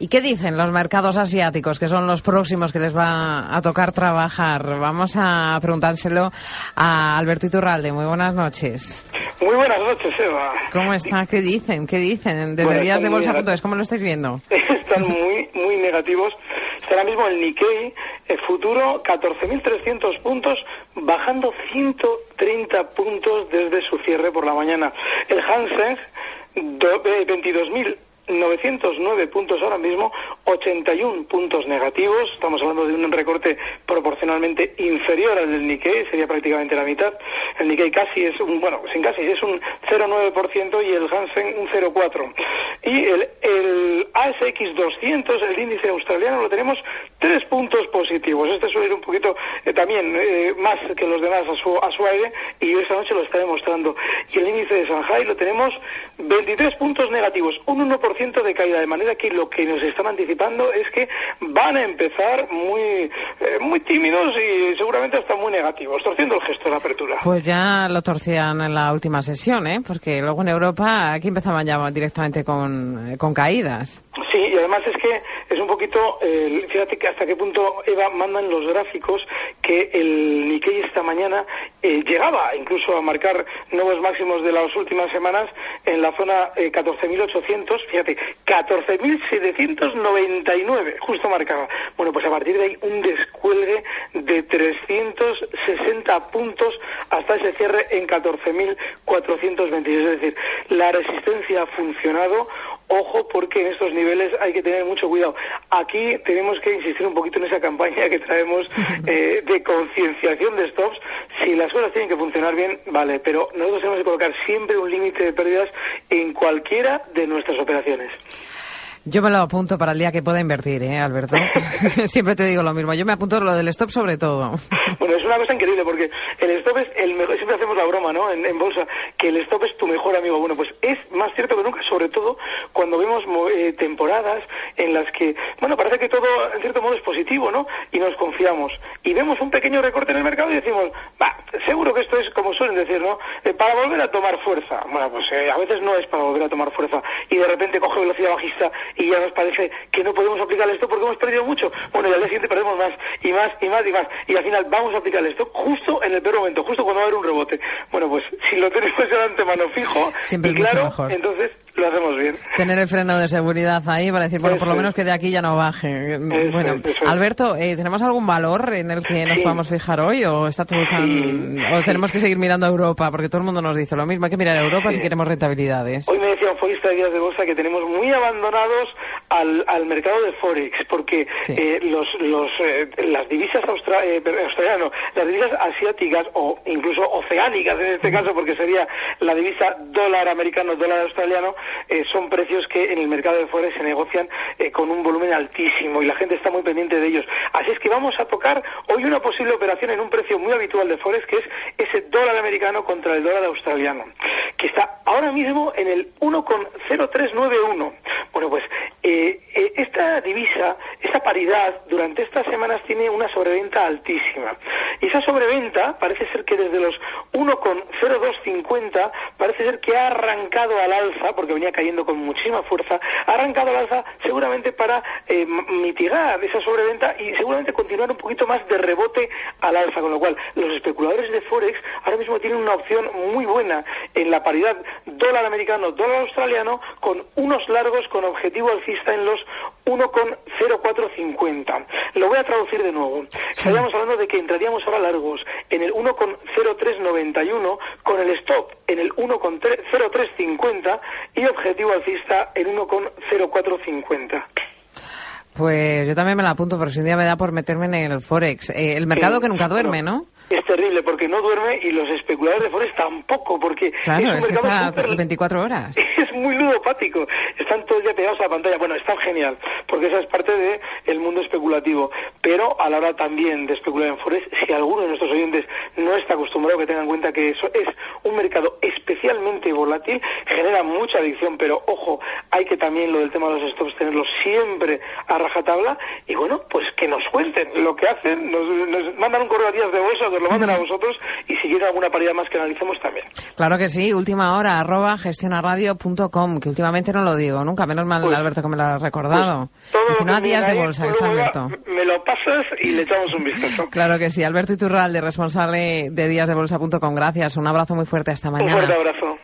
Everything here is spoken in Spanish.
¿Y qué dicen los mercados asiáticos, que son los próximos que les va a tocar trabajar? Vamos a preguntárselo a Alberto Iturralde. Muy buenas noches. Muy buenas noches, Eva. ¿Cómo está? ¿Qué dicen? ¿Qué dicen? Desde Bueno, días de bolsa.es, ¿cómo lo estáis viendo? Están muy, muy negativos. Está ahora mismo el Nikkei, el futuro, 14.300 puntos, bajando 130 puntos desde su cierre por la mañana. El Hansen, do- eh, 22.909 puntos ahora mismo, 81 puntos negativos. Estamos hablando de un recorte proporcionalmente inferior al del Nikkei, sería prácticamente la mitad. El Nikkei casi es un, bueno, sin casi, es un 0,9% y el Hansen un 0,4%. Y el, el ASX 200, el índice australiano, lo tenemos tres puntos positivos. Este suele ir un poquito eh, también eh, más que los demás a su, a su aire y esta noche lo está demostrando. Y el índice de Shanghai lo tenemos 23 puntos negativos, un 1% de caída, de manera que lo que nos están anticipando es que van a empezar muy, eh, muy tímidos y seguramente hasta muy negativos, torciendo el gesto de apertura. Pues ya lo torcían en la última sesión, ¿eh? Porque luego en Europa aquí empezaban ya directamente con, eh, con caídas. Y además es que es un poquito, eh, fíjate que hasta qué punto, Eva, mandan los gráficos que el Nikkei esta mañana eh, llegaba incluso a marcar nuevos máximos de las últimas semanas en la zona eh, 14.800, fíjate, 14.799, justo marcaba. Bueno, pues a partir de ahí un descuelgue de 360 puntos hasta ese cierre en 14.426. Es decir, la resistencia ha funcionado. Ojo, porque en estos niveles hay que tener mucho cuidado. Aquí tenemos que insistir un poquito en esa campaña que traemos eh, de concienciación de stops. Si las cosas tienen que funcionar bien, vale, pero nosotros tenemos que colocar siempre un límite de pérdidas en cualquiera de nuestras operaciones. Yo me lo apunto para el día que pueda invertir, ¿eh, Alberto? Siempre te digo lo mismo. Yo me apunto lo del stop sobre todo. Bueno, es una cosa increíble porque el stop es el mejor, siempre hacemos la broma, ¿no? En, en bolsa, que el stop es tu mejor amigo. Bueno, pues es más cierto que nunca, sobre todo cuando vemos mo- eh, temporadas en las que, bueno, parece que todo en cierto modo es positivo, ¿no? Y nos confiamos. Y vemos un pequeño recorte en el mercado y decimos, va, seguro que esto es como suelen decir, ¿no? Eh, para volver a tomar fuerza. Bueno, pues eh, a veces no es para volver a tomar fuerza. Y de repente coge velocidad bajista y ya nos parece que no podemos aplicar esto porque hemos perdido mucho. Bueno, y al día siguiente perdemos más y más y más y más. Y al final vamos a aplicar esto justo en el peor momento, justo cuando va a haber un rebote. Bueno, pues si lo tenemos ya de antemano fijo Siempre y es mucho claro, mejor. entonces lo hacemos bien. Tener el freno de seguridad ahí para decir, bueno, por lo menos es. que de aquí ya no baje. bueno, es, eso es. Alberto, eh, ¿tenemos algún valor en el que nos podamos fijar hoy o está todo tan... Sí, o tenemos que seguir mirando a Europa? Porque todo el mundo nos dice lo mismo, hay que mirar a Europa Sí. si queremos rentabilidades. Hoy me decía un forista de bolsa que tenemos muy abandonados al, al mercado de Forex, porque Sí. eh, los, los, eh, las divisas austra- eh, per- australianas, no, las divisas asiáticas o incluso oceánicas en este caso, porque sería la divisa dólar americano, dólar australiano, eh, son precios que en el mercado de Forex se negocian eh, con un volumen altísimo y la gente está muy pendiente de ellos. Así es que vamos a tocar hoy una posible operación en un precio muy habitual de Forex, que es ese dólar americano contra el dólar australiano, que está ahora mismo en el 1,0391. Bueno, pues eh, eh, esta divisa, esta paridad, durante estas semanas tiene una sobreventa altísima. Y esa sobreventa parece ser que desde los 1,0250 parece ser que ha arrancado al alza, porque venía cayendo con muchísima fuerza, ha arrancado al alza seguramente para eh, mitigar esa sobreventa y seguramente continuar un poquito más de rebote al alza, con lo cual los especuladores de Forex ahora mismo tienen una opción muy buena en la paridad dólar americano, dólar australiano, con unos largos con objetivo alcista en los 1,0450. Lo voy a traducir de nuevo. Estaríamos hablando de que entraríamos ahora largos en el 1,0391 con el stop en el 1,0350 y objetivo alcista en 1,0450. Pues yo también me la apunto, pero si un día me da por meterme en el Forex. Eh, el mercado que nunca duerme, ¿no? Es terrible porque no duerme y los especuladores de Forex tampoco, porque Claro, es es, un que mercado está súper- 24 horas. es muy ludopático. Están todos ya pegados a la pantalla. Bueno, está genial, porque esa es parte del el mundo especulativo. Pero a la hora también de especular en Forex, si alguno de nuestros oyentes no está acostumbrado, que tengan en cuenta que eso es un mercado especialmente volátil, genera mucha adicción, pero ojo, hay que también lo del tema de los stops tenerlo siempre a rajatabla. Y bueno, pues que nos cuenten lo que hacen. Nos, nos mandan un correo a días de bolsa, os lo manden a vosotros y si quieren alguna paridad más que analicemos también. Claro que sí, última hora, arroba gestionaradio.com, que últimamente no lo digo, nunca, menos mal Pues- Alberto que me lo ha recordado. Todo y si no, que a días de bolsa, pues está ya Me lo pasas y le echamos un vistazo. Claro que sí, Alberto Iturralde, responsable de díasdebolsa.com. Gracias, un abrazo muy fuerte, hasta Un mañana. fuerte abrazo.